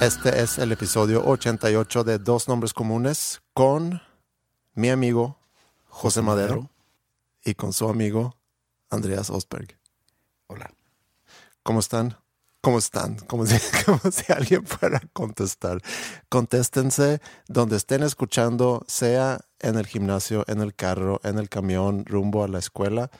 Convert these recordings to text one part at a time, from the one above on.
Este es el episodio 88 de Dos Nombres Comunes con mi amigo José Madero y con su amigo Andreas Osberg. Hola. ¿Cómo están? ¿Cómo están? Como si, como si alguien fuera a contestar. Contéstense donde estén escuchando, sea en el gimnasio, en el carro, en el camión, rumbo a la escuela.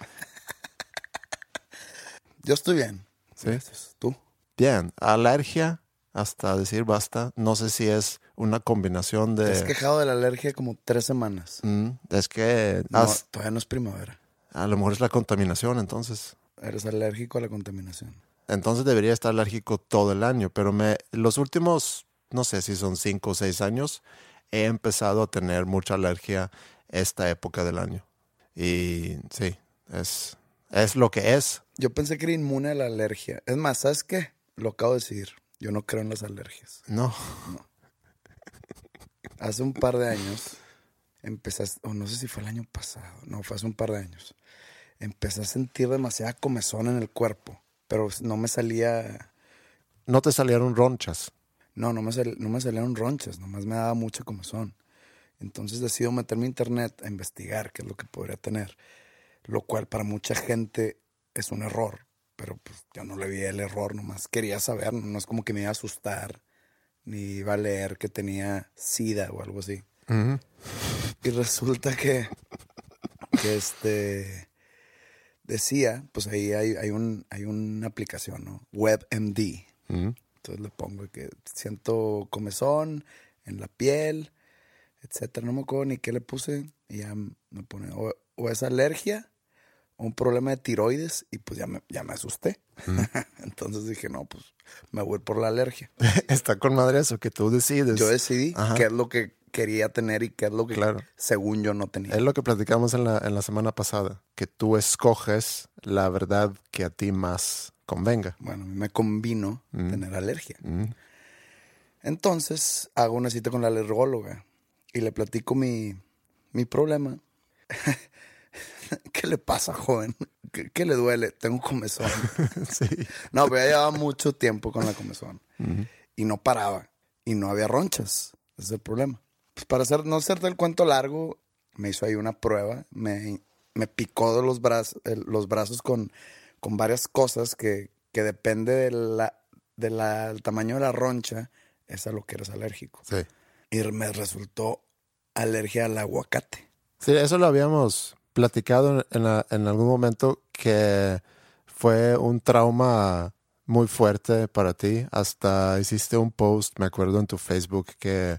Yo estoy bien. ¿Sí? ¿Tú? Bien, alergia hasta decir basta. No sé si es una combinación Te has de... quejado de la alergia como tres semanas. Mm, es que No, has- todavía no es primavera. a lo mejor es la contaminación, entonces. Eres alérgico a la contaminación. Entonces debería estar alérgico todo el año, pero me, los últimos, no sé si son cinco o seis años, he empezado a tener mucha alergia esta época del año. Y sí, es, es lo que es. Yo pensé que era inmune a la alergia. Es más, ¿sabes qué? Lo acabo de decir. Yo no creo en las alergias. No, Hace un par de años empezaste, o no sé si fue el año pasado, no, fue hace un par de años. Empecé a sentir demasiada comezón en el cuerpo, pero no me salía, no te salieron ronchas. no, no me, sal- no me salieron ronchas, nomás me daba mucha comezón. Entonces decido meterme a internet a investigar qué es lo que podría tener, lo cual para mucha gente es un error, pero pues yo no le vi el error, nomás quería saber, no, es como que me iba a asustar, ni iba a leer que tenía sida o algo así. Y resulta que, que este decía, pues ahí hay, hay, un, hay una aplicación, ¿no? WebMD. Entonces le pongo que siento comezón en la piel, etcétera. No me acuerdo ni qué le puse. Y ya me pone, o, o es alergia, un problema de tiroides, y pues ya me, ya me asusté. Entonces dije, no, pues me voy por la alergia. Está con madre eso, que tú decides. Yo decidí Ajá. qué es lo que quería tener y qué es lo que Claro. según yo no tenía. Es lo que platicamos en la, en la semana pasada, que tú escoges la verdad que a ti más convenga. Bueno, me convino Mm. tener alergia. Mm. Entonces hago una cita con la alergóloga y le platico mi, mi problema. ¿Qué le pasa, joven? ¿Qué, qué le duele? Tengo comezón. sí. No, pero ya llevaba mucho tiempo con la comezón y no paraba y no había ronchas. Ese es el problema. Pues para hacer, no hacerte el cuento largo, me hizo ahí una prueba, me, me picó de los, brazos, los brazos con, con varias cosas que, que depende de la, de la- del tamaño de la roncha, es a lo que eres alérgico. Sí. Y me resultó alergia al aguacate. Sí, eso lo habíamos platicado en, la- en algún momento que fue un trauma muy fuerte para ti. Hasta hiciste un post, me acuerdo, en tu Facebook que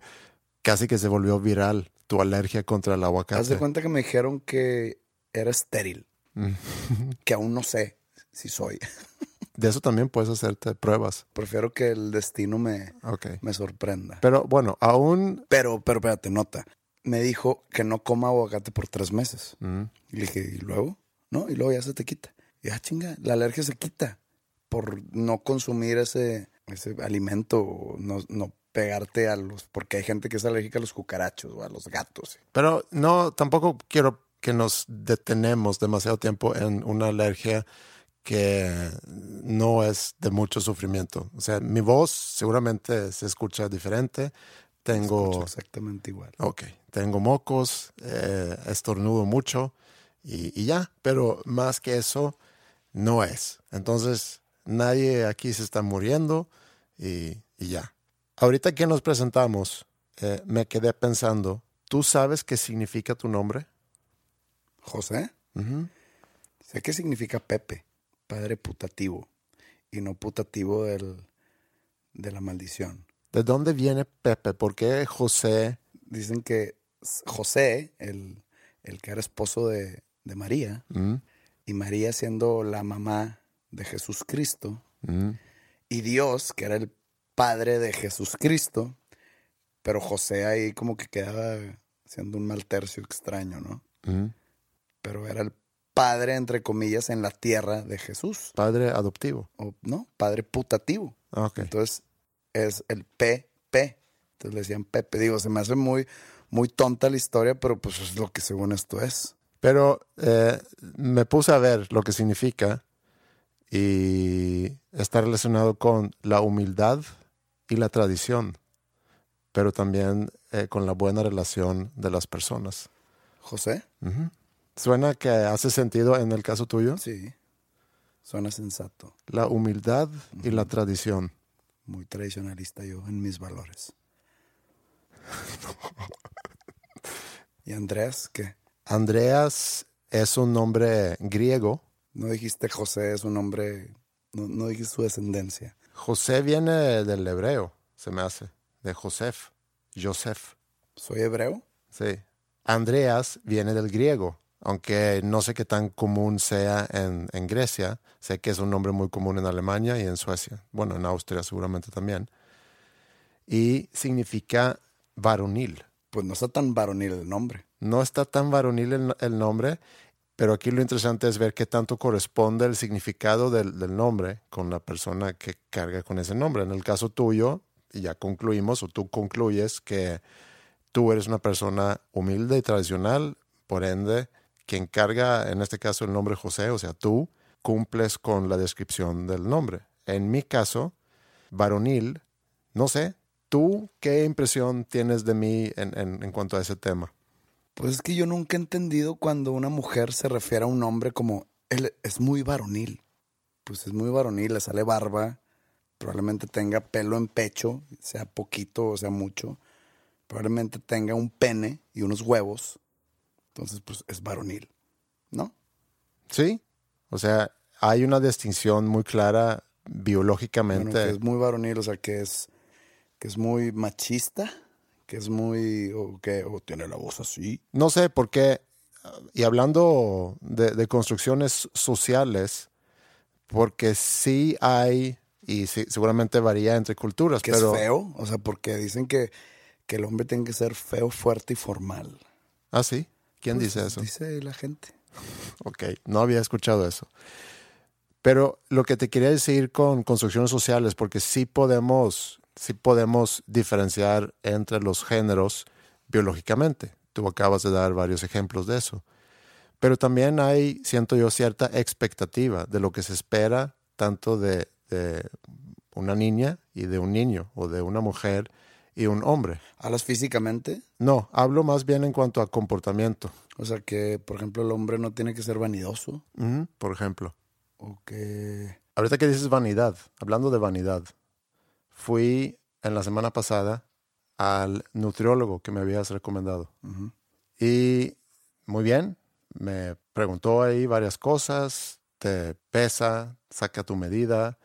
casi que se volvió viral tu alergia contra el Haz de aguacate. cuenta que me dijeron que era estéril, Mm. que aún no sé si soy. De eso también puedes hacerte pruebas. Prefiero que el destino me, me sorprenda. Pero bueno, aún... Pero, pero espérate, nota. Me dijo que no coma aguacate por tres meses. Mm, Y le dije, ¿y luego? No, y luego ya se te quita. Y ah, chinga, la alergia se quita por no consumir ese, ese alimento, no, no pegarte a los, porque hay gente que es alérgica a los cucarachos o a los gatos. Pero no, tampoco quiero que nos detenemos demasiado tiempo en una alergia que no es de mucho sufrimiento. O sea, mi voz seguramente se escucha diferente. Tengo... Exactamente igual. Ok, tengo mocos, eh, estornudo mucho y, y ya, pero más que eso, no es. Entonces, nadie aquí se está muriendo y, y ya. Ahorita que nos presentamos, eh, me quedé pensando, ¿tú sabes qué significa tu nombre? José, sé qué significa Pepe, padre putativo, y no putativo del, de la maldición. ¿De dónde viene Pepe? ¿Por qué José? Dicen que José, el, el que era esposo de, de María, Mm, y María siendo la mamá de Jesús Cristo, mm, y Dios, que era el padre de Jesús Cristo, pero José ahí como que quedaba siendo un mal tercio extraño, ¿no? mm. Pero era el padre, entre comillas, en la tierra de Jesús, Padre adoptivo. o no, padre putativo. Ah. Entonces es el PP. Entonces le decían Pepe. Digo, se me hace muy, muy tonta la historia, pero pues es lo que según esto es. Pero eh, me puse a ver lo que significa y está relacionado con la humildad y la tradición, pero también eh, con la buena relación de las personas. José. ¿Suena que hace sentido en el caso tuyo? sí. Suena sensato. La humildad y la tradición. Muy tradicionalista yo en mis valores. ¿Y Andrés qué? Andreas es un nombre griego. No dijiste José es un nombre, no, no dijiste su descendencia. José viene del hebreo, se me hace, de Josef, Joseph. ¿Soy hebreo? Sí. Andreas viene del griego, aunque no sé qué tan común sea en, en Grecia. Sé que es un nombre muy común en Alemania y en Suecia. Bueno, en Austria seguramente también. Y significa varonil. Pues no está tan varonil el nombre. No está tan varonil el, el nombre, pero aquí lo interesante es ver qué tanto corresponde el significado del, del nombre con la persona que carga con ese nombre. En el caso tuyo, y ya concluimos, o tú concluyes que tú eres una persona humilde y tradicional, por ende, quien carga en este caso el nombre José, o sea, tú cumples con la descripción del nombre. En mi caso, varonil, no sé, ¿tú qué impresión tienes de mí en, en- en cuanto a ese tema? Pues es que yo nunca he entendido cuando una mujer se refiere a un hombre como él es muy varonil. Pues es muy varonil, le sale barba, probablemente tenga pelo en pecho, sea poquito o sea mucho. Probablemente tenga un pene y unos huevos. Entonces, pues es varonil, ¿no? Sí, o sea, hay una distinción muy clara Bueno, biológicamente. que es muy varonil, o sea, que es, que es muy machista, que es muy, o que o tiene la voz así. No sé por qué, y hablando de, de construcciones sociales, porque sí hay, y sí, seguramente varía entre culturas, Que pero... es feo, o sea, porque dicen que, que el hombre tiene que ser feo, fuerte y formal. Ah, sí. ¿Quién Pues, dice eso? Dice la gente. Ok, no había escuchado eso. Pero lo que te quería decir con construcciones sociales, porque sí podemos, sí podemos diferenciar entre los géneros biológicamente. Tú acabas de dar varios ejemplos de eso. Pero también hay, siento yo, cierta expectativa de lo que se espera tanto de, de una niña y de un niño, o de una mujer y un hombre. ¿Hablas físicamente? No, hablo más bien en cuanto a comportamiento, O sea, que, por ejemplo, el hombre no tiene que ser vanidoso. Por ejemplo. O que... Ahorita que dices vanidad, hablando de vanidad, fui en la semana pasada al nutriólogo que me habías recomendado. Y muy bien, me preguntó ahí varias cosas, te pesa, saca tu medida,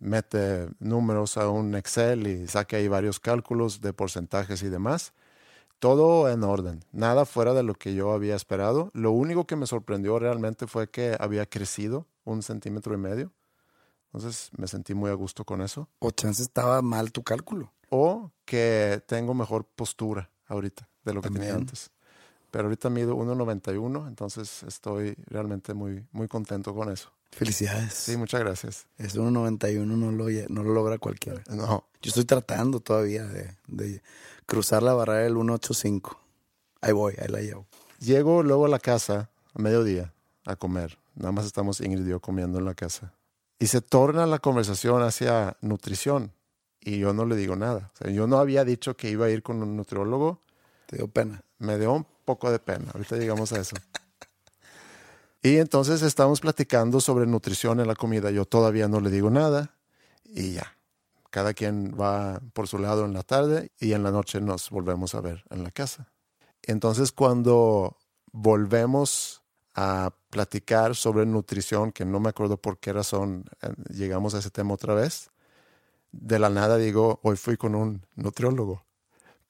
mete números a un Excel y saca ahí varios cálculos de porcentajes y demás. Todo en orden, nada fuera de lo que yo había esperado. Lo único que me sorprendió realmente fue que había crecido un centímetro y medio. Entonces me sentí muy a gusto con eso. O chance estaba mal tu cálculo. O que tengo mejor postura ahorita de lo que tenía También. antes. pero ahorita mido 1.91, entonces estoy realmente muy, muy contento con eso. Felicidades. Sí, muchas gracias. Es 1.91, no lo, no lo logra cualquiera. No, Yo estoy tratando todavía de, de cruzar la barrera del 1.85. Ahí voy, ahí la llevo. llego luego a la casa a mediodía a comer. Nada más estamos Ingrid y yo comiendo en la casa. Y se torna la conversación hacia nutrición. Y yo no le digo nada. O sea, yo no había dicho que iba a ir con un nutriólogo. Te dio pena. Me dio un poco de pena. Ahorita llegamos a eso. Y entonces estamos platicando sobre nutrición en la comida. Yo todavía no le digo nada y ya. Cada quien va por su lado en la tarde y en la noche nos volvemos a ver en la casa. Entonces cuando volvemos a platicar sobre nutrición, que no me acuerdo por qué razón eh, llegamos a ese tema otra vez, de la nada digo, hoy fui con un nutriólogo.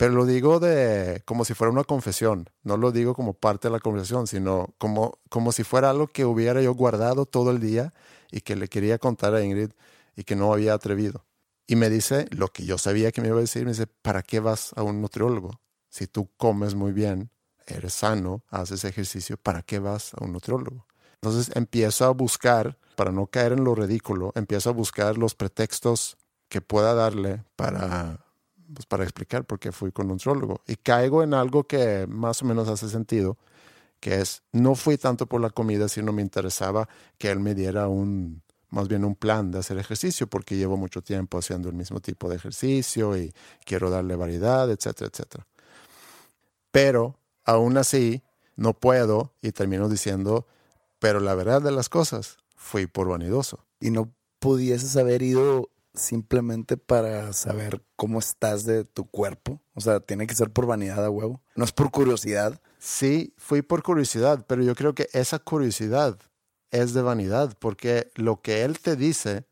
Pero lo digo de como si fuera una confesión. No lo digo como parte de la conversación, sino como, como si fuera algo que hubiera yo guardado todo el día y que le quería contar a Ingrid y que no había atrevido. Y me dice lo que yo sabía que me iba a decir. Me dice, ¿para qué vas a un nutriólogo? Si tú comes muy bien, eres sano, haces ejercicio, ¿para qué vas a un nutriólogo? Entonces empiezo a buscar, para no caer en lo ridículo, empiezo a buscar los pretextos que pueda darle para, pues, para explicar por qué fui con un nutriólogo. Y caigo en algo que más o menos hace sentido, que es, no fui tanto por la comida, sino me interesaba que él me diera un, más bien un plan de hacer ejercicio, porque llevo mucho tiempo haciendo el mismo tipo de ejercicio y quiero darle variedad, etcétera, etcétera. Pero aún así, no puedo y termino diciendo, pero la verdad de las cosas, fui por vanidoso. Y no pudieses haber ido simplemente para saber cómo estás de tu cuerpo. O sea, tiene que ser por vanidad a huevo. No es por curiosidad. Sí, fui por curiosidad, pero yo creo que esa curiosidad es de vanidad, porque lo que él te dice,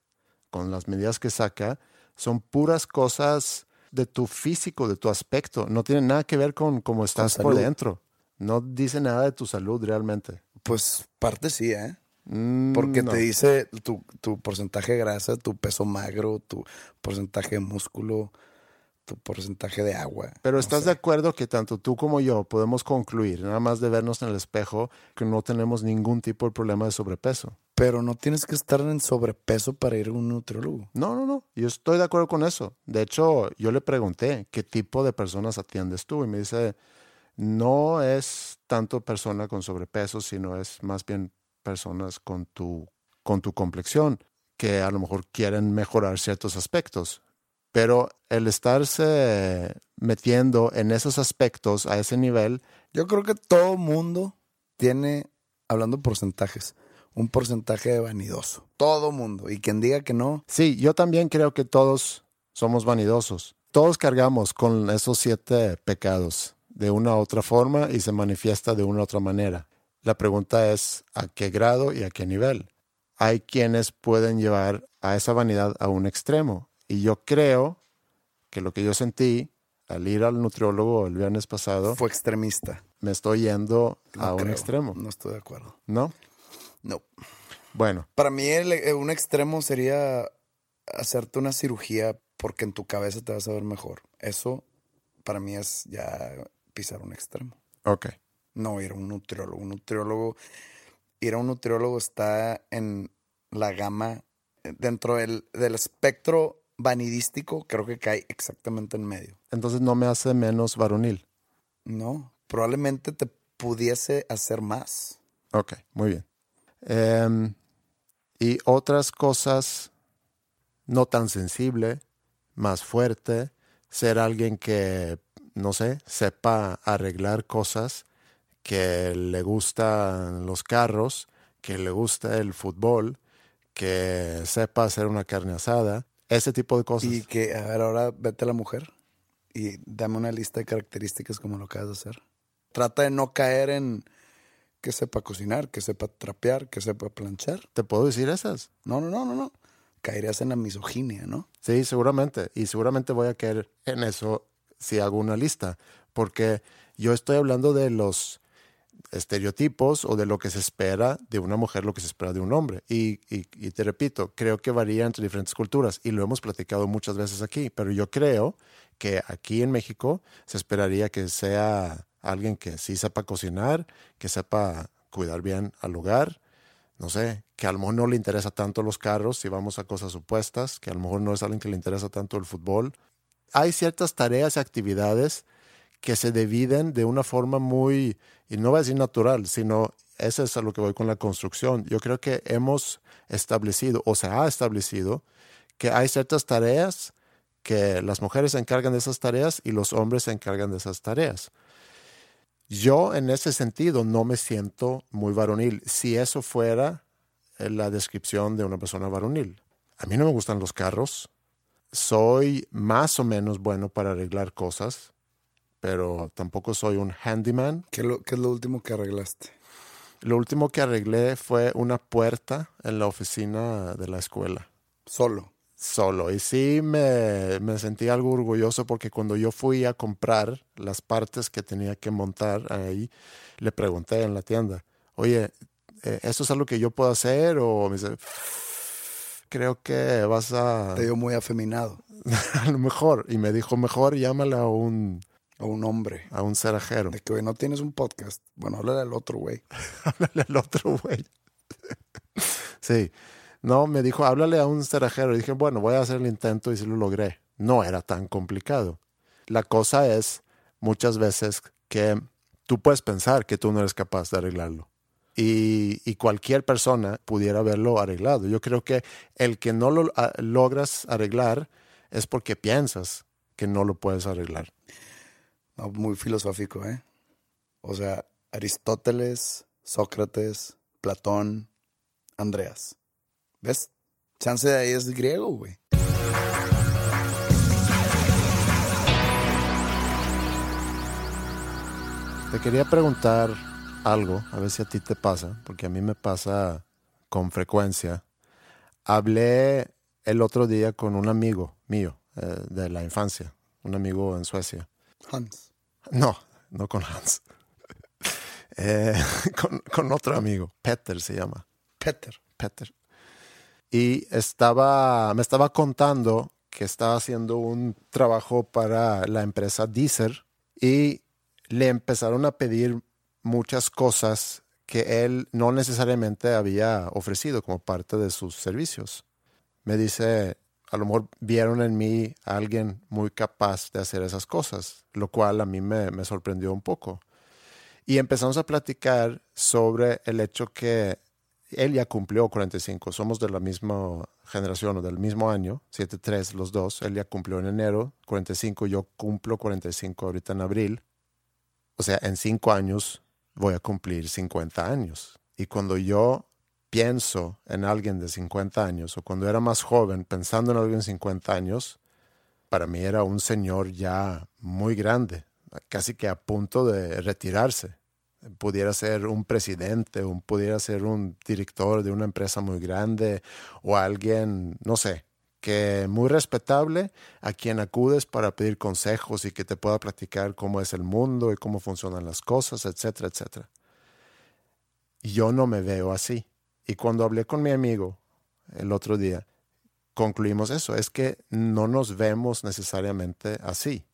con las medidas que saca, son puras cosas de tu físico, de tu aspecto. No tiene nada que ver con cómo estás por dentro. No dice nada de tu salud realmente. Pues parte sí, ¿eh? Mm, Porque no. te dice tu, tu porcentaje de grasa, tu peso magro, tu porcentaje de músculo, tu porcentaje de agua. Pero No estás sé. de acuerdo que tanto tú como yo podemos concluir, nada más de vernos en el espejo, que no tenemos ningún tipo de problema de sobrepeso. Pero no tienes que estar en sobrepeso para ir a un nutriólogo. No, no, no. Yo estoy de acuerdo con eso. De hecho, yo le pregunté qué tipo de personas atiendes tú y me dice, no es tanto persona con sobrepeso, sino es más bien personas con tu, con tu complexión que a lo mejor quieren mejorar ciertos aspectos. Pero el estarse metiendo en esos aspectos a ese nivel, Yo creo que todo mundo tiene, hablando porcentajes, un porcentaje de vanidoso. Todo mundo. Y quien diga que no, sí, yo también creo que todos somos vanidosos. Todos cargamos con esos siete pecados de una u otra forma y se manifiesta de una u otra manera. La pregunta es a qué grado y a qué nivel. Hay quienes pueden llevar a esa vanidad a un extremo. Y yo creo que lo que yo sentí al ir al nutriólogo el viernes pasado, fue extremista. me estoy yendo No a un extremo, No estoy de acuerdo. ¿no? No. Bueno, Para mí el- eh, un extremo sería hacerte una cirugía porque en tu cabeza te vas a ver mejor. Eso para mí es ya pisar un extremo. ok. No ir a un nutriólogo. Un nutriólogo, ir a un nutriólogo está en la gama, eh, dentro del, del espectro vanidístico, creo que cae exactamente en medio. Entonces no me hace menos varonil. No, probablemente te pudiese hacer más. Ok, muy bien. Em, y otras cosas no tan sensible, más fuerte, ser alguien que, no sé, sepa arreglar cosas, que le gustan los carros, que le gusta el fútbol, que sepa hacer una carne asada, ese tipo de cosas. Y que, a ver, ahora vete a la mujer y dame una lista de características como lo acabas de hacer. Trata de no caer en que sepa cocinar, que sepa trapear, que sepa planchar. ¿Te puedo decir esas? No, no, no, no, no. Caerías en la misoginia, ¿no? Sí, seguramente. Y seguramente voy a caer en eso si hago una lista. Porque yo estoy hablando de los estereotipos o de lo que se espera de una mujer, lo que se espera de un hombre. Y, te repito, creo que varía entre diferentes culturas y lo hemos platicado muchas veces aquí, pero yo creo que aquí en México se esperaría que sea Alguien que sí sepa cocinar, que sepa cuidar bien al hogar, no sé, que a lo mejor no le interesa tanto los carros si vamos a cosas opuestas, que a lo mejor no es alguien que le interesa tanto el fútbol. Hay ciertas tareas y actividades que se dividen de una forma muy, y no voy a decir natural, sino eso es a lo que voy con la construcción. Yo creo que hemos establecido, o se ha establecido, que hay ciertas tareas que las mujeres se encargan de esas tareas y los hombres se encargan de esas tareas. Yo en ese sentido no me siento muy varonil. Si eso fuera eh, la descripción de una persona varonil. A mí no me gustan los carros. Soy más o menos bueno para arreglar cosas, pero tampoco soy un handyman. ¿Qué, ¿Qué es lo último que arreglaste? Lo último que arreglé fue una puerta en la oficina de la escuela. Solo. Solo. Y sí me, me, sentí algo orgulloso porque cuando yo fui a comprar las partes que tenía que montar ahí, le pregunté en la tienda, oye, eh, ¿eso es algo que yo puedo hacer? O me dice, creo que vas a... Te dio muy afeminado. a lo mejor. Y me dijo, mejor llámale a un a un hombre. A un cerrajero. De que, güey, no tienes un podcast. Bueno, háblale al otro güey. háblale al otro güey. sí. No, me dijo, háblale a un cerrajero. Y dije, bueno, voy a hacer el intento y si lo logré. No era tan complicado. La cosa es muchas veces que tú puedes pensar que tú no eres capaz de arreglarlo. Y, y cualquier persona pudiera haberlo arreglado. Yo creo que el que no lo a, logras arreglar es porque piensas que no lo puedes arreglar muy filosófico, ¿eh? O sea, Aristóteles, Sócrates, Platón, Andreas. ¿Ves? Chance de ahí es griego, güey. Te quería preguntar algo, a ver si a ti te pasa, porque a mí me pasa con frecuencia. Hablé el otro día con un amigo mío eh, de la infancia, un amigo en Suecia. Hans. No, no con Hans. Eh, con, otro amigo, Peter se llama. Peter. Peter. Y estaba, me estaba contando que estaba haciendo un trabajo para la empresa Deezer y le empezaron a pedir muchas cosas que él no necesariamente había ofrecido como parte de sus servicios. Me dice, a lo mejor vieron en mí a alguien muy capaz de hacer esas cosas, lo cual a mí me, sorprendió un poco. Y empezamos a platicar sobre el hecho que él ya cumplió 45, somos de la misma generación o del mismo año, 7-3 los dos, él ya cumplió en enero 45, yo cumplo 45 ahorita en abril. O sea, en cinco años voy a cumplir 50 años. Y cuando yo pienso en alguien de 50 años o cuando era más joven pensando en alguien de 50 años, para mí era un señor ya muy grande, casi que a punto de retirarse. Pudiera ser un presidente, o pudiera ser un director de una empresa muy grande o alguien, no sé, que muy respetable a quien acudes para pedir consejos y que te pueda platicar cómo es el mundo y cómo funcionan las cosas, etcétera, etcétera. Yo no me veo así. Y cuando hablé con mi amigo el otro día, concluimos eso, es que no nos vemos necesariamente así.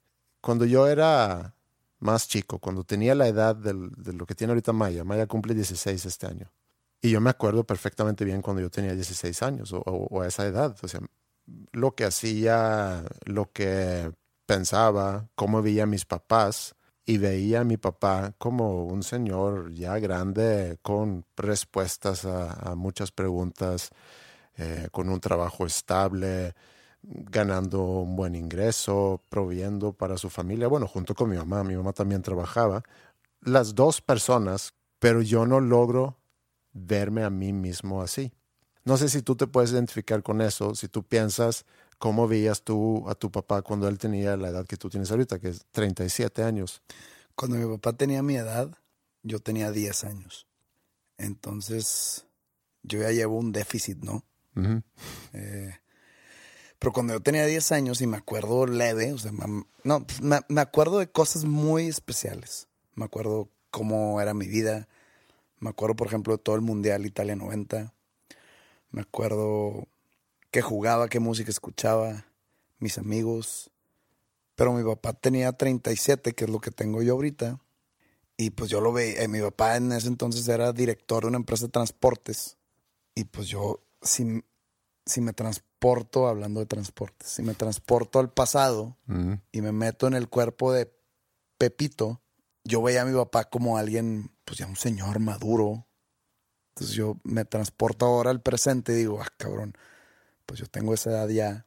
Cuando yo era más chico, cuando tenía la edad de lo que tiene ahorita Maya, Maya cumple 16 este año. Y yo me acuerdo perfectamente bien cuando yo tenía 16 años o, a esa edad. O sea, lo que hacía, lo que pensaba, cómo veía a mis papás, y veía a mi papá como un señor ya grande con respuestas a, muchas preguntas, eh, con un trabajo estable, ganando un buen ingreso, proviendo para su familia, bueno, junto con mi mamá, mi mamá también trabajaba, las dos personas, pero yo no logro verme a mí mismo así. No sé si tú te puedes identificar con eso, si tú piensas ¿Cómo veías tú a tu papá cuando él tenía la edad que tú tienes ahorita, que es 37 años? Cuando mi papá tenía mi edad, yo tenía 10 años. Entonces, yo ya llevo un déficit, ¿no? Eh, pero cuando yo tenía 10 años y me acuerdo leve, o sea, no, me, me acuerdo de cosas muy especiales. Me acuerdo cómo era mi vida. Me acuerdo, por ejemplo, de todo el Mundial Italia 90. Me acuerdo qué jugaba, qué música escuchaba, mis amigos. Pero mi papá tenía 37, que es lo que tengo yo ahorita, Y pues yo lo veía, eh, mi papá en ese entonces era director de una empresa de transportes. Y pues yo, si, si me transporto, hablando de transportes, si me transporto al pasado y me meto en el cuerpo de Pepito, yo veía a mi papá como alguien, pues ya un señor maduro. Entonces yo me transporto ahora al presente y digo, ah, cabrón, pues yo tengo esa edad ya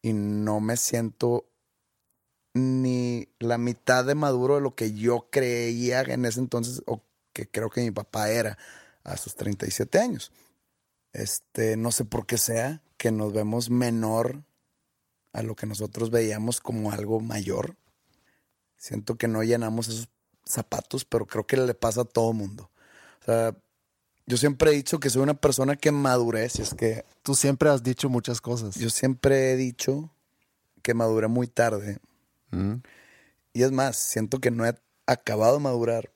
y no me siento ni la mitad de maduro de lo que yo creía en ese entonces o que creo que mi papá era a sus 37 años. Este, no sé por qué sea que nos vemos menor a lo que nosotros veíamos como algo mayor. Siento que no llenamos esos zapatos, pero creo que le pasa a todo mundo. O sea, yo siempre he dicho que soy una persona que maduré, si es que Tú siempre has dicho muchas cosas. yo siempre he dicho que maduré muy tarde. Mm. Y es más, siento que no he acabado de madurar.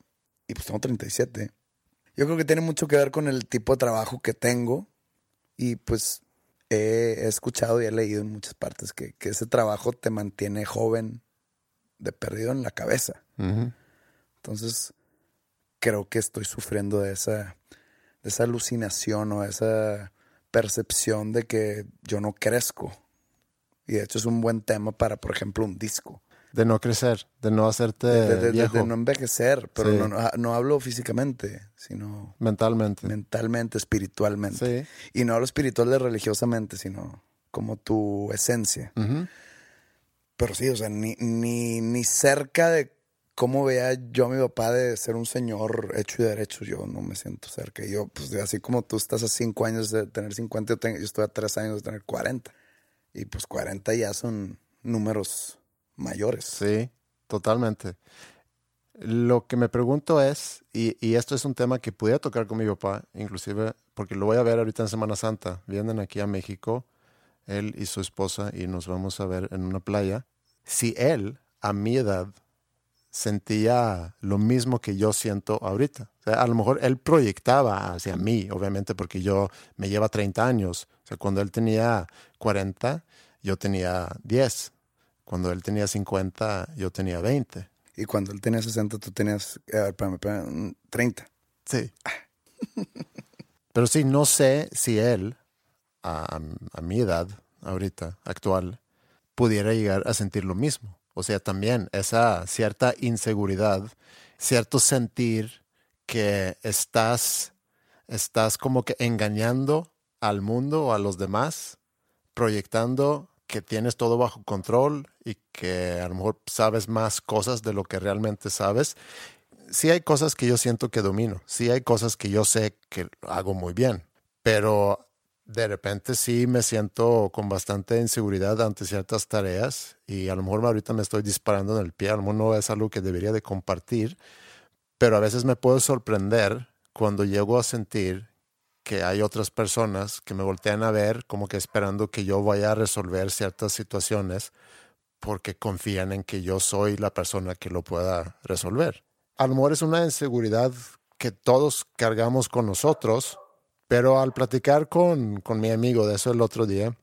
Y pues tengo 37. Yo creo que tiene mucho que ver con el tipo de trabajo que tengo. Y pues he, he escuchado y he leído en muchas partes que, que ese trabajo te mantiene joven de perdido en la cabeza. Entonces, creo que estoy sufriendo de esa, esa alucinación o esa percepción de que yo no crezco. Y de hecho es un buen tema para, por ejemplo, un disco. De no crecer, de no hacerte De, de- viejo de no envejecer, pero Sí. no, no, no hablo físicamente, sino mentalmente. mentalmente, espiritualmente. Sí. Y no hablo espiritual de religiosamente, sino como tu esencia. Pero sí, o sea, ni, ni, ni cerca de cómo veía yo a mi papá de ser un señor hecho y derecho, yo no me siento cerca. Yo, pues así como tú estás a cinco años de tener 50, yo, tengo- yo estoy a tres años de tener 40. Y pues 40 ya son números mayores. Sí, totalmente. Lo que me pregunto es, y, y esto es un tema que pudiera tocar con mi papá, inclusive porque lo voy a ver ahorita en Semana Santa. Vienen aquí a México, él y su esposa, y nos vamos a ver en una playa. Si él, a mi edad, sentía lo mismo que yo siento ahorita. O sea, a lo mejor él proyectaba hacia mí, obviamente, porque yo me lleva 30 años. O sea, cuando él tenía 40, yo tenía 10. Cuando él tenía 50, yo tenía 20. Y cuando él tenía 60, tú tenías, ver, espérame, espérame, 30. Sí. Pero sí, no sé si él, a, a- a mi edad ahorita, actual, pudiera llegar a sentir lo mismo. O sea, también esa cierta inseguridad, cierto sentir que estás, estás como que engañando al mundo o a los demás, proyectando que tienes todo bajo control y que a lo mejor sabes más cosas de lo que realmente sabes. Sí hay cosas que yo siento que domino, sí hay cosas que yo sé que hago muy bien, pero de repente sí me siento con bastante inseguridad ante ciertas tareas y a lo mejor ahorita me estoy disparando en el pie, a lo mejor no es algo que debería de compartir, pero a veces me puedo sorprender cuando llego a sentir que hay otras personas que me voltean a ver como que esperando que yo vaya a resolver ciertas situaciones porque confían en que yo soy la persona que lo pueda resolver. A lo mejor es una inseguridad que todos cargamos con nosotros, pero al platicar con, con mi amigo de eso el otro día,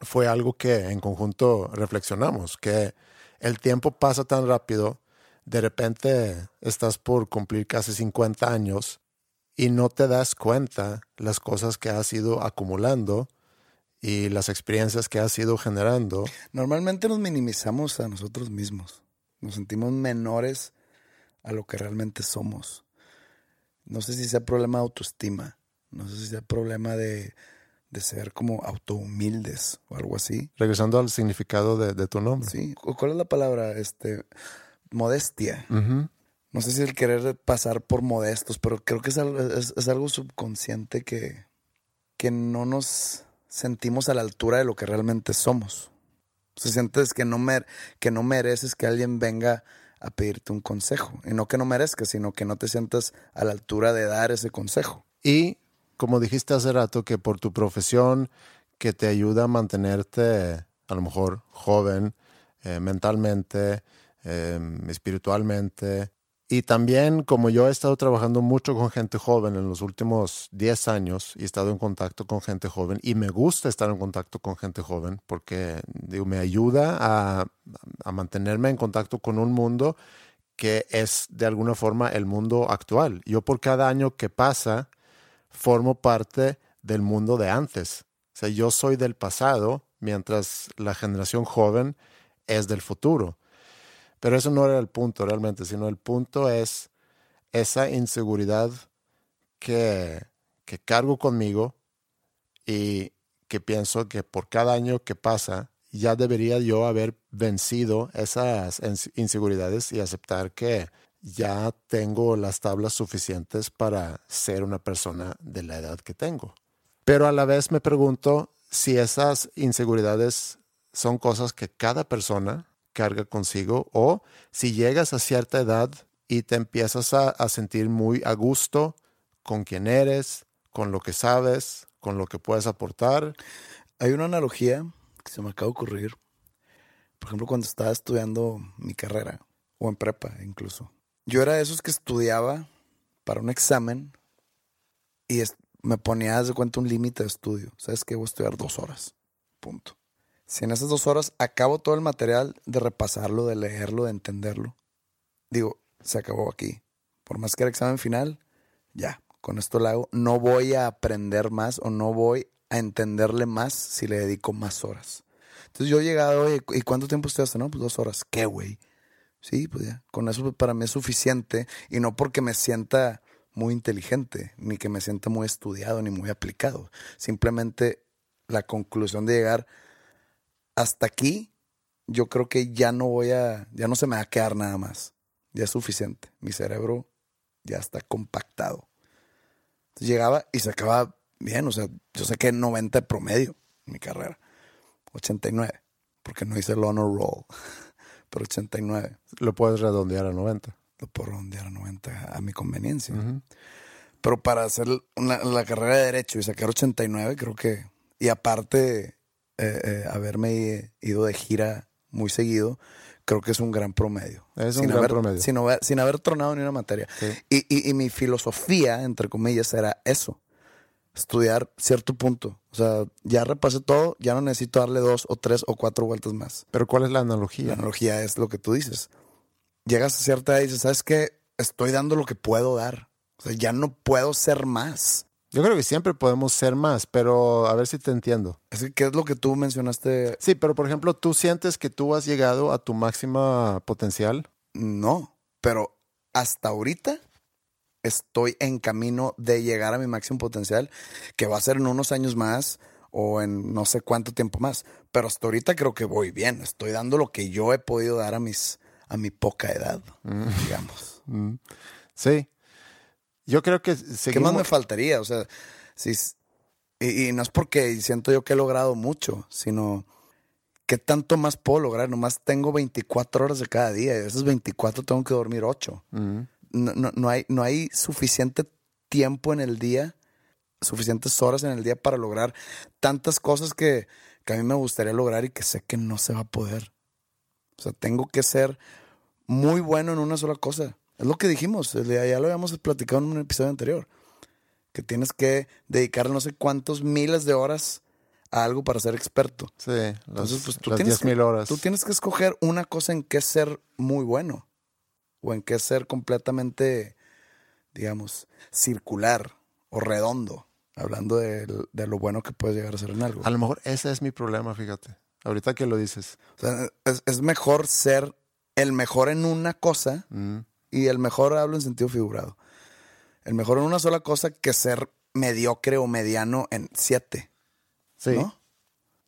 fue algo que en conjunto reflexionamos, que el tiempo pasa tan rápido, de repente estás por cumplir casi 50 años y no te das cuenta las cosas que has ido acumulando y las experiencias que has ido generando. Normalmente nos minimizamos a nosotros mismos. Nos sentimos menores a lo que realmente somos. No sé si sea problema de autoestima. No sé si sea problema de, de ser como autohumildes o algo así. Regresando al significado de, de tu nombre. Sí. ¿Cu- ¿Cuál es la palabra? Este, modestia. No sé si el querer pasar por modestos, pero creo que es algo, es, es algo subconsciente que, que no nos sentimos a la altura de lo que realmente somos. O sea, sientes que no, mer- que no mereces que alguien venga a pedirte un consejo. Y no que no merezcas, sino que no te sientas a la altura de dar ese consejo. Y como dijiste hace rato, que por tu profesión que te ayuda a mantenerte a lo mejor joven, eh, mentalmente, eh, espiritualmente. Y también como yo he estado trabajando mucho con gente joven en los últimos 10 años y he estado en contacto con gente joven y me gusta estar en contacto con gente joven porque me ayuda a mantenerme en contacto con un mundo que es de alguna forma el mundo actual. Yo por cada año que pasa formo parte del mundo de antes. O sea, yo soy del pasado mientras la generación joven es del futuro. Pero eso no era el punto realmente, sino el punto es esa inseguridad que, que cargo conmigo y que pienso que por cada año que pasa ya debería yo haber vencido esas inseguridades y aceptar que ya tengo las tablas suficientes para ser una persona de la edad que tengo. Pero a la vez me pregunto si esas inseguridades son cosas que cada persona carga consigo o si llegas a cierta edad y te empiezas a, sentir muy a gusto con quien eres, con lo que sabes, con lo que puedes aportar. Hay una analogía que se me acaba de ocurrir. Por ejemplo, cuando estaba estudiando mi carrera, o en prepa incluso. Yo era de esos que estudiaba para un examen y me ponía, de cuenta, un límite de estudio. ¿Sabes qué? Voy a estudiar dos horas. Punto. Si en esas dos horas acabo todo el material de repasarlo, de leerlo, de entenderlo, digo, se acabó aquí. Por más que el examen final, ya, con esto lo hago. No voy a aprender más o no voy a entenderle más si le dedico más horas. Entonces yo he llegado, ¿y cuánto tiempo estudiaste? No, pues dos horas. ¿Qué, güey? Sí, pues ya. Con eso para mí es suficiente y no porque me sienta muy inteligente, ni que me sienta muy estudiado, ni muy aplicado. Simplemente la conclusión de llegar hasta aquí, yo creo que ya no voy a, ya no se me va a quedar nada más. Ya es suficiente. Mi cerebro ya está compactado. Llegaba y se acababa bien, o sea, yo sé que 90 promedio en mi carrera. 89, porque no hice el honor roll, pero 89. Lo puedes redondear a 90. Lo puedo redondear a 90 a mi conveniencia. Pero para hacer la carrera de Derecho y sacar 89, creo que. Y aparte, eh, eh, haberme ido de gira muy seguido, creo que es un gran promedio. Es un gran promedio. Sin haber, sin haber, tronado ni una materia. Y, y, y mi filosofía, entre comillas, era eso estudiar cierto punto. O sea, ya repasé todo, ya no necesito darle dos o tres o cuatro vueltas más. Pero ¿cuál es la analogía? La analogía es lo que tú dices. Llegas a cierta edad y dices, ¿sabes qué? Estoy dando lo que puedo dar. O sea, ya no puedo ser más. Yo creo que siempre podemos ser más, pero a ver si te entiendo. ¿Qué es lo que tú mencionaste? Sí, pero por ejemplo, ¿tú sientes que tú has llegado a tu máxima potencial? No, pero hasta ahorita estoy en camino de llegar a mi máximo potencial, que va a ser en unos años más o en no sé cuánto tiempo más. Pero hasta ahorita creo que voy bien. Estoy dando lo que yo he podido dar a mis a mi poca edad, mm. digamos. Mm. Sí. Yo creo que ¿Qué más me faltaría? O sea, si, y, no es porque siento yo que he logrado mucho, sino ¿qué tanto más puedo lograr? Nomás tengo 24 horas de cada día y de esas 24 tengo que dormir 8 no, no, hay, no hay suficiente tiempo en el día, suficientes horas en el día para lograr tantas cosas que, que a mí me gustaría lograr y que sé que no se va a poder. O sea, tengo que ser muy bueno en una sola cosa. Es lo que dijimos, ya lo habíamos platicado en un episodio anterior, que tienes que dedicar no sé cuántos miles de horas a algo para ser experto. Sí, Entonces, pues, tú tienes mil horas. Tú tienes que escoger una cosa en que ser muy bueno o en qué ser completamente, digamos, circular o redondo, hablando de, lo bueno que puedes llegar a ser en algo. A lo mejor ese es mi problema, fíjate, ahorita que lo dices. O sea, es, mejor ser el mejor en una cosa, mm. y el mejor hablo en sentido figurado, el mejor en una sola cosa que ser mediocre o mediano en siete. Sí.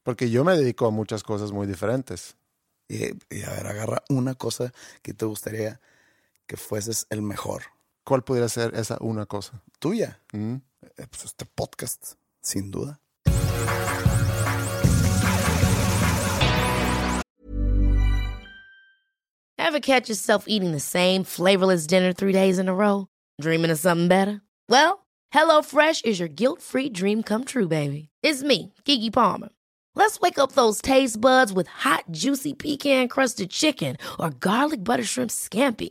Porque yo me dedico a muchas cosas muy diferentes. Y, y, a ver, agarra una cosa que te gustaría que fueses el mejor. ¿Cuál pudiera ser esa una cosa? Tuya. Mm. Eh, pues este podcast, sin duda. Ever catch yourself eating the same flavorless dinner three days in a row? Dreaming of something better? Well, HelloFresh is your guilt-free dream come true, baby. It's me, Kiki Palmer. Let's wake up those taste buds with hot, juicy pecan-crusted chicken or garlic butter shrimp scampi.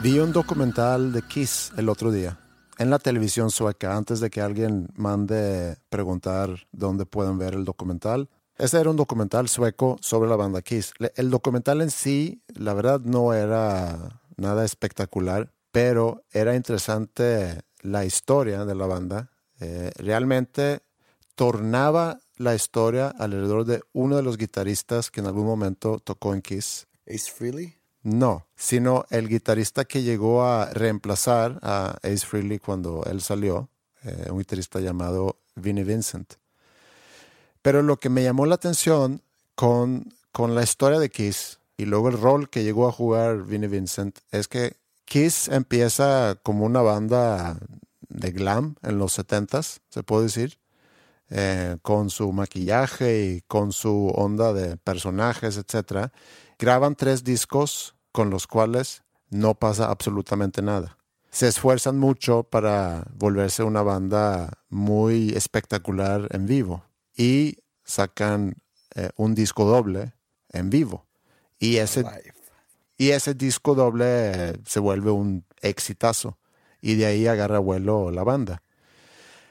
Vi un documental de Kiss el otro día en la televisión sueca antes de que alguien mande preguntar dónde pueden ver el documental. Ese era un documental sueco sobre la banda Kiss. El documental en sí, la verdad, no era nada espectacular, pero era interesante la historia de la banda. Eh, realmente tornaba la historia alrededor de uno de los guitarristas que en algún momento tocó en Kiss. Ace Frehley. No, sino el guitarrista que llegó a reemplazar a Ace Frehley cuando él salió, eh, un guitarrista llamado Vinnie Vincent. Pero lo que me llamó la atención con, con la historia de Kiss y luego el rol que llegó a jugar Vinnie Vincent es que Kiss empieza como una banda de glam en los 70s, se puede decir, eh, con su maquillaje y con su onda de personajes, etcétera graban tres discos con los cuales no pasa absolutamente nada. Se esfuerzan mucho para volverse una banda muy espectacular en vivo y sacan eh, un disco doble en vivo. Y ese, y ese disco doble eh, se vuelve un exitazo. Y de ahí agarra vuelo la banda.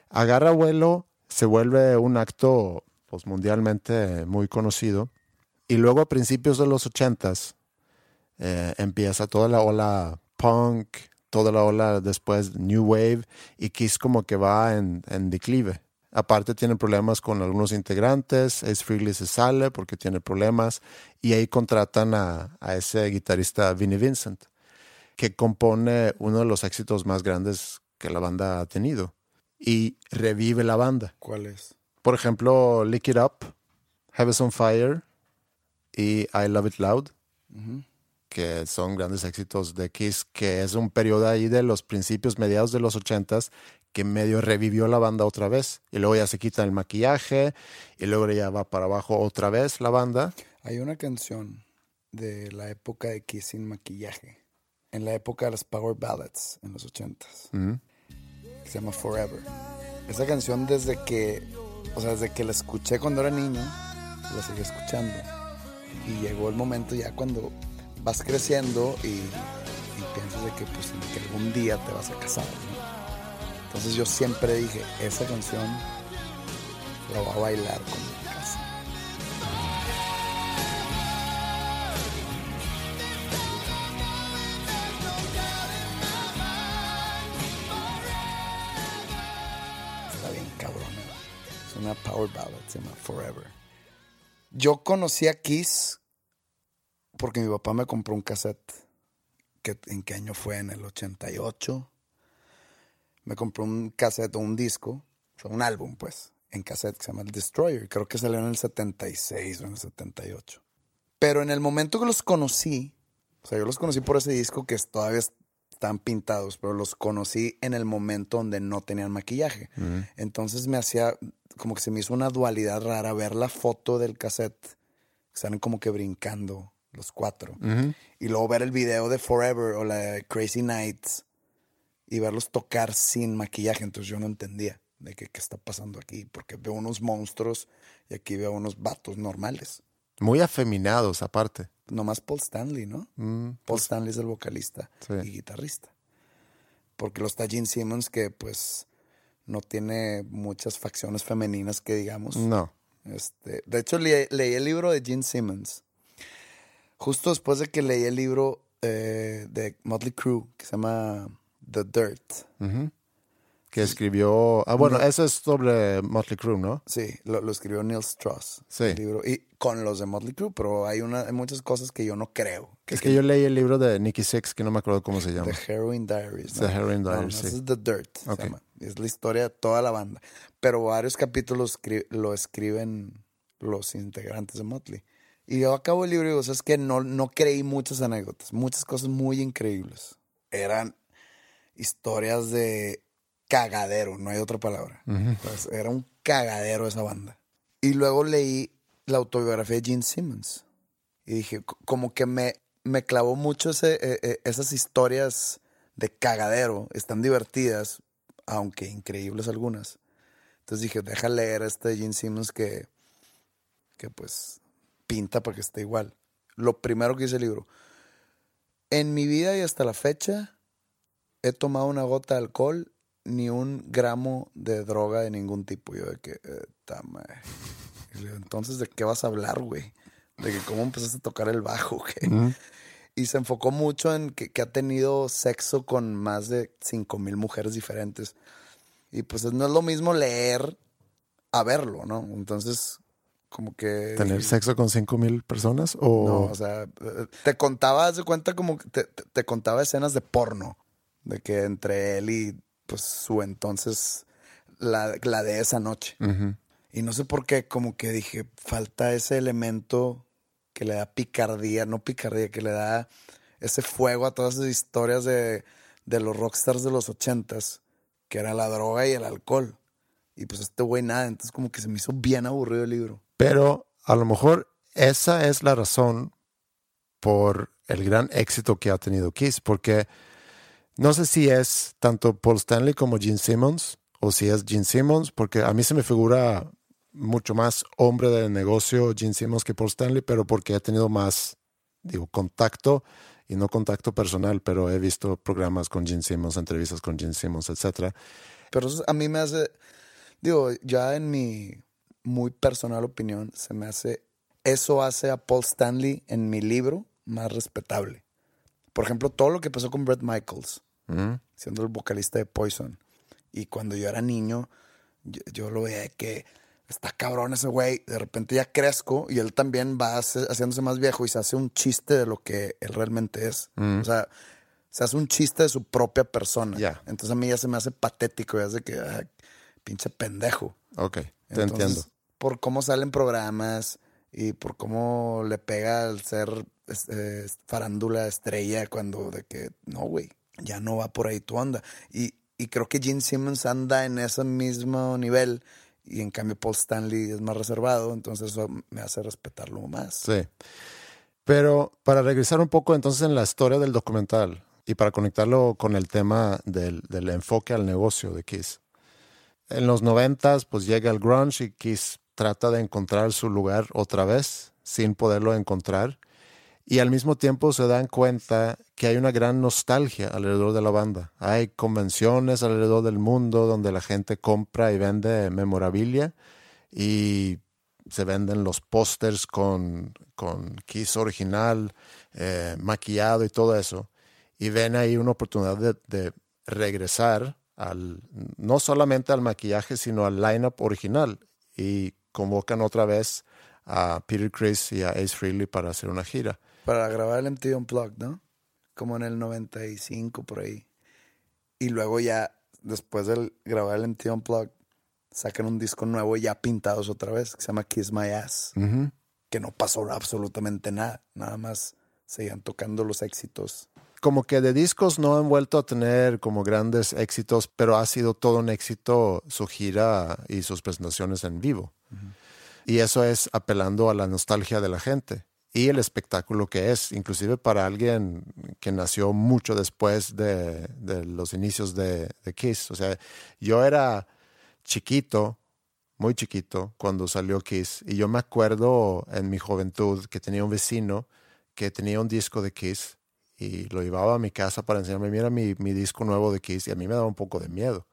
Agarra vuelo se vuelve un acto pues, mundialmente muy conocido. Y luego a principios de los ochentas eh, empieza toda la ola punk, toda la ola después New Wave y Kiss como que va en, en declive. Aparte tiene problemas con algunos integrantes, Ace Frehley se sale porque tiene problemas y ahí contratan a, a ese guitarrista Vinnie Vincent, que compone uno de los éxitos más grandes que la banda ha tenido y revive la banda. ¿Cuál es? Por ejemplo, Lick It Up, Heaven's on Fire y I Love It Loud, que son grandes éxitos de Kiss, que es un periodo ahí de los principios, mediados de los ochentas, que medio revivió la banda otra vez. Y luego ya se quita el maquillaje y luego ya va para abajo otra vez la banda. Hay una canción de la época de Kiss sin maquillaje. En la época de las Power Ballads, en los ochentas. Que se llama Forever. Esa canción desde que, o sea, desde que la escuché cuando era niño, la seguí escuchando. Y llegó el momento ya cuando vas creciendo y, piensas de que, pues, algún día te vas a casar. Entonces yo siempre dije, esa canción la voy a bailar cuando me case. Está bien cabrón. ¿eh? Es una power ballad, se llama Forever. Yo conocí a Kiss porque mi papá me compró un cassette. Que, ¿En qué año fue? En el 88. Me compró un cassette o un disco, o un álbum, pues, en cassette que se llama El Destroyer. Creo que salió en el 76 o en el 78. Pero en el momento que los conocí, o sea, yo los conocí por ese disco que todavía están pintados, pero los conocí en el momento donde no tenían maquillaje. Entonces me hacía, como que se me hizo una dualidad rara ver la foto del cassette, que salen como que brincando los cuatro, y luego ver el video de Forever o la de Crazy Nights y verlos tocar sin maquillaje. Entonces yo no entendía de qué, qué está pasando aquí, porque veo unos monstruos y aquí veo unos vatos normales. Muy afeminados aparte. Nomás Paul Stanley, ¿no? Paul Stanley es el vocalista Sí. y guitarrista. Porque lo está Gene Simmons, que pues no tiene muchas facciones femeninas que digamos. No. Este, de hecho, le- leí el libro de Gene Simmons. Justo después de que leí el libro eh, de Motley Crue, que se llama The Dirt. Que escribió. Ah, bueno, eso es sobre Motley Crue, ¿no? Sí, lo, lo escribió Neil Strauss. Sí. el libro, y con los de Motley Crue, pero hay, una, hay muchas cosas que yo no creo. Es que yo leí el libro de Nicky Six, que no me acuerdo cómo se llama. The Heroin Diaries. The Heroin No, no, Diaries, ese sí. es The Dirt. se Ok. llama. Es la historia de toda la banda. Pero varios capítulos lo escriben los integrantes de Motley. Y yo acabo el libro y digo, es que no, no creí muchas anécdotas, muchas cosas muy increíbles. Eran historias de cagadero, no hay otra palabra. Pues, era un cagadero esa banda. Y luego leí la autobiografía de Gene Simmons. Y dije, como que me, me clavó mucho ese, eh, eh, esas historias de cagadero. Están divertidas, aunque increíbles algunas. Entonces dije, deja leer este Gene Simmons que, que pues pinta para que esté igual. Lo primero que dice el libro. En mi vida y hasta la fecha he tomado una gota de alcohol ni un gramo de droga de ningún tipo. Yo de que, eh, entonces, ¿de qué vas a hablar, güey? De que cómo empezaste a tocar el bajo, güey. Y se enfocó mucho en que, ha tenido sexo con más de cinco mil mujeres diferentes. Y pues no es lo mismo leer a verlo, ¿no? Entonces, como que... ¿Tener sexo con cinco mil personas? O... No, o sea, eh, te contaba, de cuenta como que te, te, contaba escenas de porno. De que entre él y pues su entonces, la, la de esa noche. Y no sé por qué, como que dije, falta ese elemento que le da picardía, no picardía, que le da ese fuego a todas esas historias de, de los rockstars de los ochentas, que era la droga y el alcohol. Y pues este güey nada, entonces como que se me hizo bien aburrido el libro. Pero a lo mejor esa es la razón por el gran éxito que ha tenido Kiss, porque no sé si es tanto Paul Stanley como Gene Simmons, o si es Gene Simmons, porque a mí se me figura mucho más hombre de negocio Gene Simmons que Paul Stanley, pero porque ha tenido más, digo, contacto y no contacto personal, pero he visto programas con Gene Simmons, entrevistas con Gene Simmons, etc. Pero eso a mí me hace, digo, ya en mi muy personal opinión, se me hace, eso hace a Paul Stanley en mi libro más respetable. Por ejemplo, todo lo que pasó con Brett Michaels siendo el vocalista de Poison. Y cuando yo era niño, yo, lo veía que está cabrón ese güey. De repente ya crezco y él también va haciéndose más viejo y se hace un chiste de lo que él realmente es. O sea, se hace un chiste de su propia persona. Entonces a mí ya se me hace patético, ya hace que, pinche pendejo. Ok, te entiendo. Por cómo salen programas y por cómo le pega al ser este, farándula estrella cuando de que, no, güey ya no va por ahí tu onda. Y, y creo que Gene Simmons anda en ese mismo nivel y en cambio Paul Stanley es más reservado, entonces eso me hace respetarlo más. Sí. Pero para regresar un poco entonces en la historia del documental y para conectarlo con el tema del, del enfoque al negocio de Kiss. En los noventas pues llega el grunge y Kiss trata de encontrar su lugar otra vez sin poderlo encontrar y al mismo tiempo se dan cuenta que hay una gran nostalgia alrededor de la banda. Hay convenciones alrededor del mundo donde la gente compra y vende memorabilia y se venden los pósters con, con Kiss original, eh, maquillado y todo eso. Y ven ahí una oportunidad de, regresar al, no solamente al maquillaje, sino al lineup original. Y convocan otra vez a Peter Chris y a Ace Frehley para hacer una gira para grabar el MTV Unplugged, ¿no? Como en el 95 por ahí. Y luego ya, después de grabar el MTV Unplugged, sacan un disco nuevo ya pintados otra vez, que se llama Kiss My Ass. Que no pasó absolutamente nada. Nada más seguían tocando los éxitos. Como que de discos no han vuelto a tener como grandes éxitos, pero ha sido todo un éxito su gira y sus presentaciones en vivo. Y eso es apelando a la nostalgia de la gente y el espectáculo que es, inclusive para alguien que nació mucho después de, los inicios de, Kiss. O sea, yo era chiquito, muy chiquito, cuando salió Kiss, y yo me acuerdo en mi juventud que tenía un vecino que tenía un disco de Kiss y lo llevaba a mi casa para enseñarme, mira mi, mi disco nuevo de Kiss, y a mí me daba un poco de miedo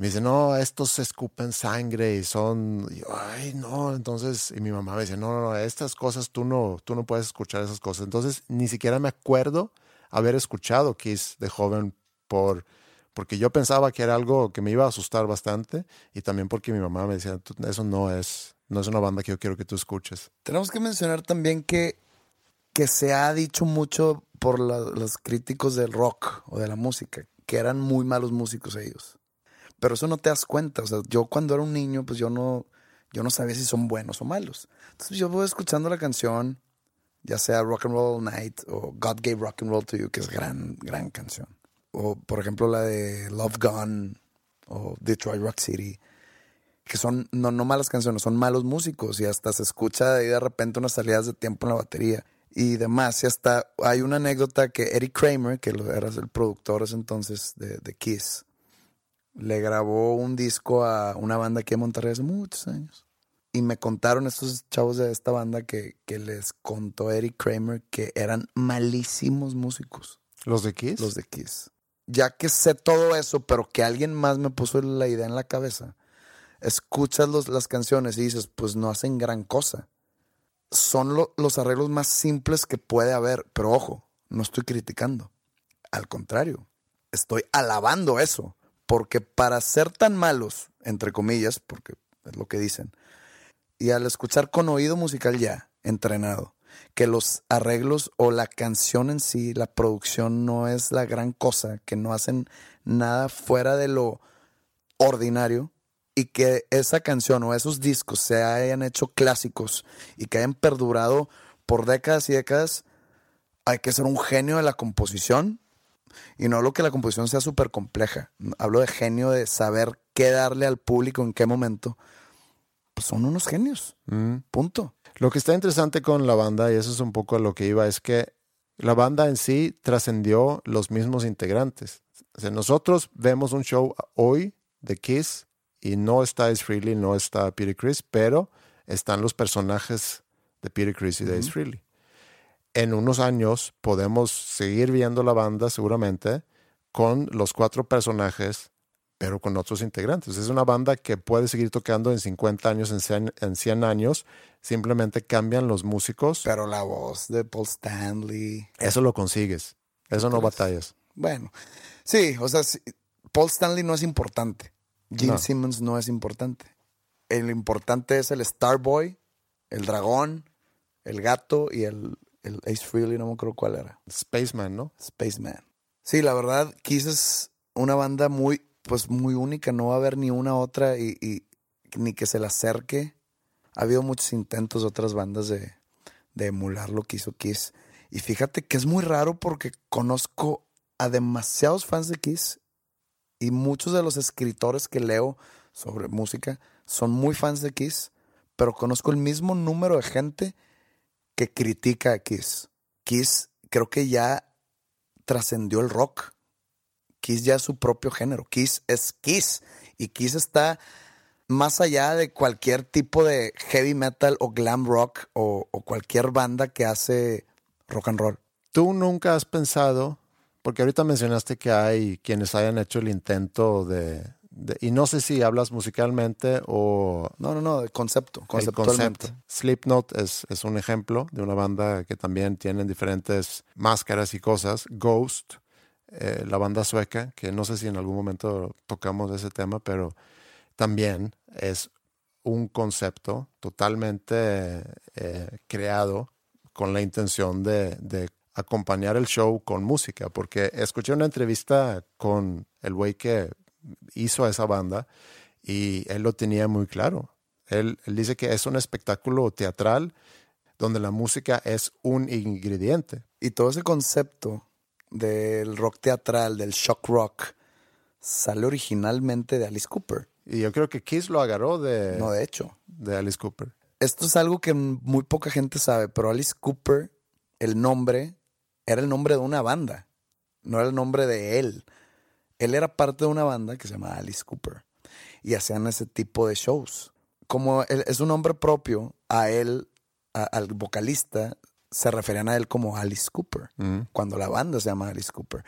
me dice, no, estos escupen sangre y son, ay, no, entonces, y mi mamá me dice, no, no, no, estas cosas tú no, tú no puedes escuchar esas cosas. Entonces, ni siquiera me acuerdo haber escuchado Kiss de joven por, porque yo pensaba que era algo que me iba a asustar bastante y también porque mi mamá me decía, eso no es, no es una banda que yo quiero que tú escuches. Tenemos que mencionar también que, que se ha dicho mucho por los críticos del rock o de la música, que eran muy malos músicos ellos. Pero eso no te das cuenta. O sea, yo cuando era un niño, pues yo no, yo no sabía si son buenos o malos. Entonces yo voy escuchando la canción, ya sea Rock and Roll All Night o God Gave Rock and Roll to You, que es gran, gran canción. O por ejemplo la de Love Gone o Detroit Rock City, que son no, no malas canciones, son malos músicos y hasta se escucha ahí de repente unas salidas de tiempo en la batería y demás. Y hasta hay una anécdota que Eddie Kramer, que era el productor ese entonces de, de Kiss, le grabó un disco a una banda aquí en Monterrey hace muchos años. Y me contaron estos chavos de esta banda que, que les contó Eric Kramer que eran malísimos músicos. ¿Los de Kiss? Los de Kiss. Ya que sé todo eso, pero que alguien más me puso la idea en la cabeza, escuchas los, las canciones y dices, pues no hacen gran cosa. Son lo- los arreglos más simples que puede haber, pero ojo, no estoy criticando. Al contrario, estoy alabando eso, porque para ser tan malos, entre comillas, porque es lo que dicen, y al escuchar con oído musical ya, entrenado, que los arreglos o la canción en sí, la producción no es la gran cosa, que no hacen nada fuera de lo ordinario y que esa canción o esos discos se hayan hecho clásicos y que hayan perdurado por décadas y décadas, hay que ser un genio de la composición. Y no hablo que la composición sea súper compleja. Hablo de genio de saber qué darle al público en qué momento. Pues son unos genios. Mm. Punto. Lo que está interesante con la banda, y eso es un poco a lo que iba, es que la banda en sí trascendió los mismos integrantes. O sea, nosotros vemos un show hoy de Kiss y no está Ace Frehley, no está Peter Chris, pero están los personajes de Peter Chris y de Ace Frehley. En unos años podemos seguir viendo la banda seguramente con los cuatro personajes, pero con otros integrantes. Es una banda que puede seguir tocando en 50 años, en 100, en 100 años, simplemente cambian los músicos. Pero la voz de Paul Stanley. Eso lo consigues, eso no batallas. Bueno, sí, o sea, sí, Paul Stanley no es importante. Gene No. Simmons no es importante. El importante es el Starboy, el dragón, el gato y el, el Ace Frehley, no me acuerdo cuál era. Spaceman, ¿no? Spaceman. Sí, la verdad, Kiss es una banda muy, pues muy única. No va a haber ni una otra y, y ni que se le acerque. Ha habido muchos intentos de otras bandas de, de emular lo que hizo Kiss. Y fíjate que es muy raro porque conozco a demasiados fans de Kiss y muchos de los escritores que leo sobre música son muy fans de Kiss, pero conozco el mismo número de gente que critica a Kiss. Kiss creo que ya trascendió el rock. Kiss ya es su propio género. Kiss es Kiss. Y Kiss está más allá de cualquier tipo de heavy metal o glam rock o, o cualquier banda que hace rock and roll. ¿Tú nunca has pensado, porque ahorita mencionaste que hay quienes hayan hecho el intento de, de- y no sé si hablas musicalmente o No, no, no, concepto, conceptualmente. concepto. Slipknot es, es un ejemplo de una banda que también tienen diferentes máscaras y cosas. Ghost, eh, la banda sueca, que no sé si en algún momento tocamos ese tema, pero también es un concepto totalmente eh, creado con la intención de, de acompañar el show con música, porque escuché una entrevista con el güey que hizo a esa banda y él lo tenía muy claro. Él, él dice que es un espectáculo teatral donde la música es un ingrediente. Y todo ese concepto del rock teatral, del shock rock, sale originalmente de Alice Cooper. Y yo creo que Kiss lo agarró de, No, de hecho. de Alice Cooper. Esto es algo que muy poca gente sabe, pero Alice Cooper, el nombre, era el nombre de una banda, no era el nombre de él. Él era parte de una banda que se llama Alice Cooper y hacían ese tipo de shows. Como él es un nombre propio, a él, a- al vocalista, se referían a él como Alice Cooper, Mm. cuando la banda se llama Alice Cooper.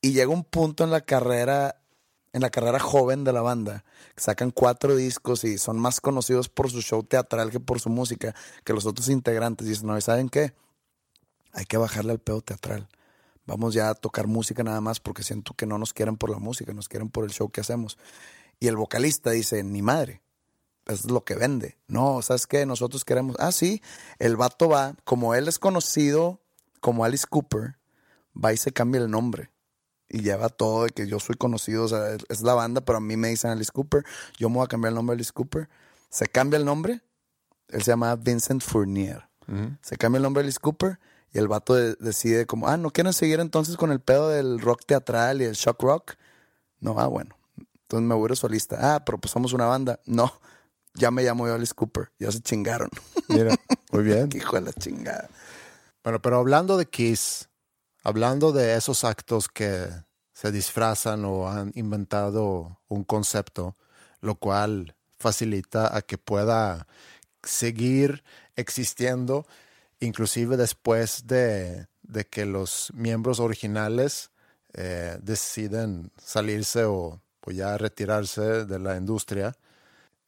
Y llega un punto en la carrera, en la carrera joven de la banda, que sacan cuatro discos y son más conocidos por su show teatral que por su música, que los otros integrantes. Y dicen, no, ¿y saben qué? Hay que bajarle al pedo teatral. Vamos ya a tocar música nada más porque siento que no nos quieren por la música, nos quieren por el show que hacemos. Y el vocalista dice, ni madre, es lo que vende. No, ¿sabes qué? Nosotros queremos. Ah, sí, el vato va, como él es conocido como Alice Cooper, va y se cambia el nombre. Y lleva todo de que yo soy conocido, o sea, es- la banda, pero a mí me dicen Alice Cooper. Yo me voy a cambiar el nombre de Alice Cooper. Se cambia el nombre. Él se llama Vincent Fournier. Se cambia el nombre de Alice Cooper y el vato de- decide como, ah, ¿no quieren seguir entonces con el pedo del rock teatral y el shock rock? No, ah, bueno. Entonces me voy a solista. Ah, pero pues somos una banda. No, ya me llamo yo Alice Cooper. Ya se chingaron. Mira, muy bien. Hijo de la chingada. Bueno, pero hablando de Kiss, hablando de esos actos que se disfrazan o han inventado un concepto, lo cual facilita a que pueda seguir existiendo, inclusive después de, de que los miembros originales eh, deciden salirse o, o ya retirarse de la industria.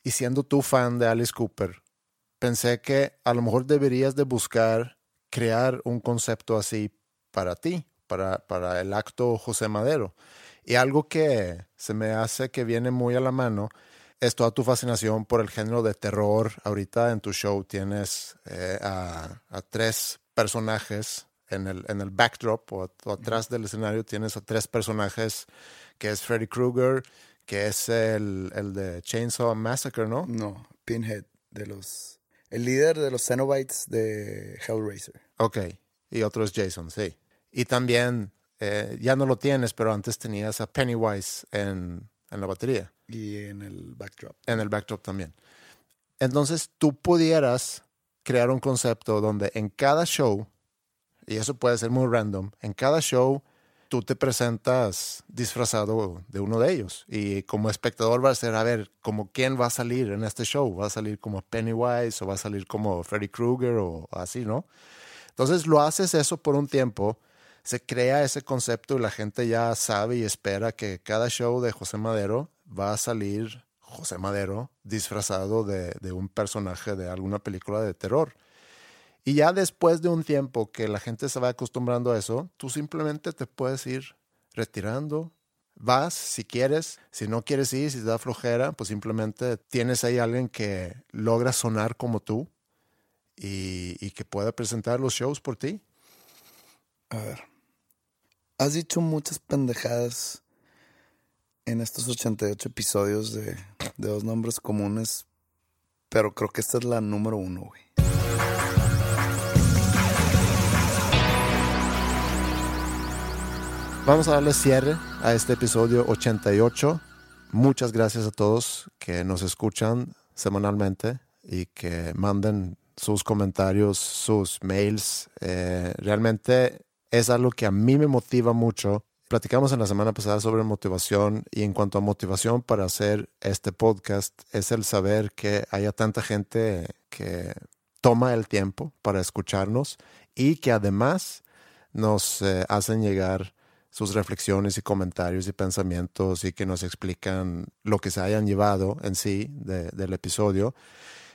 Y siendo tú fan de Alice Cooper, pensé que a lo mejor deberías de buscar crear un concepto así para ti, para, para el acto José Madero. Y algo que se me hace que viene muy a la mano es toda tu fascinación por el género de terror. Ahorita en tu show tienes eh, a, a tres personajes en el, en el backdrop o, o atrás del escenario tienes a tres personajes que es Freddy Krueger, que es el, el de Chainsaw Massacre, ¿no? No, Pinhead, de los... El líder de los Cenobites de Hellraiser. Ok, y otro es Jason, sí. Y también, eh, ya no lo tienes, pero antes tenías a Pennywise en, en la batería, Y en el backdrop. en el backdrop también. Entonces tú pudieras crear un concepto donde en cada show, y eso puede ser muy random, en cada show tú te presentas disfrazado de uno de ellos. Y como espectador va a ser, a ver, como quién va a salir en este show. Va a salir como Pennywise o va a salir como Freddy Krueger o así, ¿no? Entonces lo haces eso por un tiempo, se crea ese concepto y la gente ya sabe y espera que cada show de José Madero va a salir José Madero disfrazado de, de un personaje de alguna película de terror. Y ya después de un tiempo que la gente se va acostumbrando a eso, tú simplemente te puedes ir retirando. Vas si quieres, si no quieres ir, si te da flojera, pues simplemente tienes ahí alguien que logra sonar como tú y, y que pueda presentar los shows por ti. A ver. Has dicho muchas pendejadas en estos 88 episodios de, dos nombres comunes, pero creo que esta es la número uno, güey. Vamos a darle cierre a este episodio 88. Muchas gracias a todos que nos escuchan semanalmente y que manden sus comentarios, sus mails. Eh, realmente es algo que a mí me motiva mucho. Platicamos en la semana pasada sobre motivación y en cuanto a motivación para hacer este podcast es el saber que haya tanta gente que toma el tiempo para escucharnos y que además nos eh, hacen llegar sus reflexiones y comentarios y pensamientos y que nos explican lo que se hayan llevado en sí de- del episodio.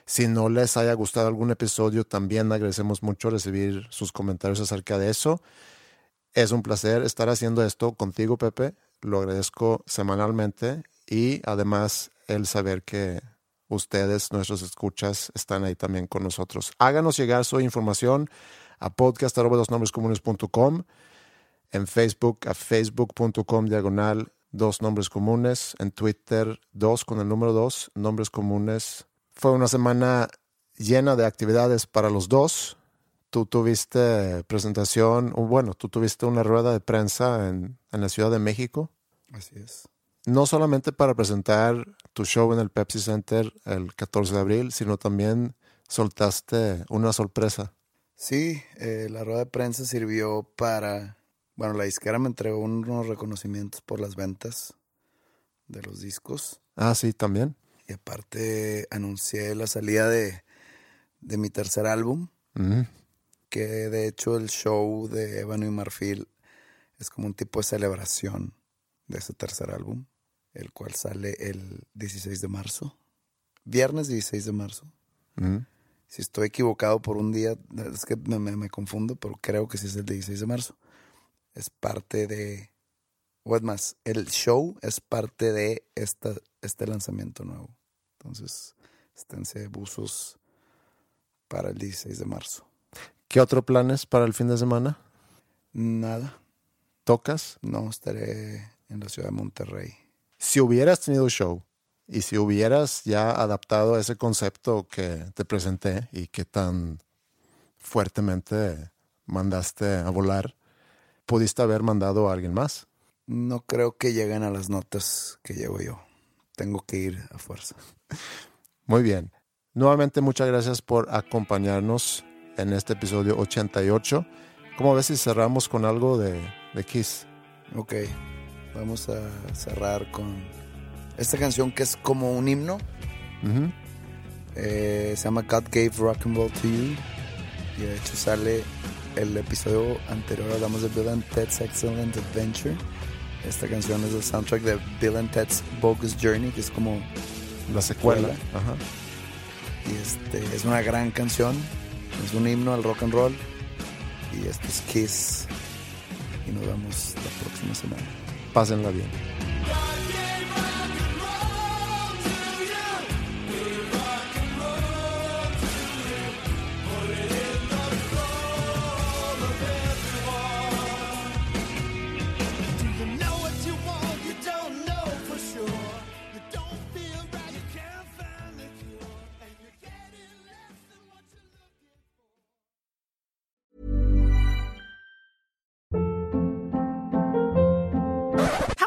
Si no les haya gustado algún episodio, también agradecemos mucho recibir sus comentarios acerca de eso. Es un placer estar haciendo esto contigo, Pepe. Lo agradezco semanalmente y además el saber que ustedes, nuestros escuchas, están ahí también con nosotros. Háganos llegar su información a podcast.com en Facebook a facebook.com diagonal dos nombres comunes, en Twitter dos con el número dos, nombres comunes. Fue una semana llena de actividades para los dos. Tú tuviste presentación, o bueno, tú tuviste una rueda de prensa en, en la Ciudad de México, Así es. no solamente para presentar tu show en el Pepsi Center el 14 de abril, sino también soltaste una sorpresa. Sí, eh, la rueda de prensa sirvió para... Bueno, la disquera me entregó unos reconocimientos por las ventas de los discos. Ah, sí, también. Y aparte anuncié la salida de, de mi tercer álbum, Ujú. Que de hecho el show de Ébano y Marfil es como un tipo de celebración de ese tercer álbum, el cual sale el 16 de marzo, viernes 16 de marzo. Si estoy equivocado por un día, es que me, me- me confundo, pero creo que sí es el 16 de marzo. Es parte de, o es más, el show es parte de esta, este lanzamiento nuevo. Entonces, esténse buzos para el 16 de marzo. ¿Qué otro planes para el fin de semana? Nada, ¿Tocas? no estaré en la ciudad de Monterrey. Si hubieras tenido show Y si hubieras ya adaptado ese concepto que te presenté y que tan fuertemente mandaste a volar, pudiste haber mandado a alguien más. No creo que lleguen a las notas que llevo yo. Tengo que ir a fuerza. Muy bien. Nuevamente muchas gracias por acompañarnos en este episodio 88. ¿Cómo ves si cerramos con algo de, de Kiss? Ok, vamos a cerrar con esta canción que es como un himno. Ujú. Eh, se llama God Gave Rock and Roll to You. Y de hecho sale el episodio anterior, hablamos de Bill and Ted's Excellent Adventure. Esta canción es el soundtrack de Bill and Ted's Bogus Journey, que es como La secuela. Secuela. Ajá. Y este, es una gran canción, es un himno al rock and roll. Y esto es Kiss. Y nos vemos la próxima semana. Pásenla bien.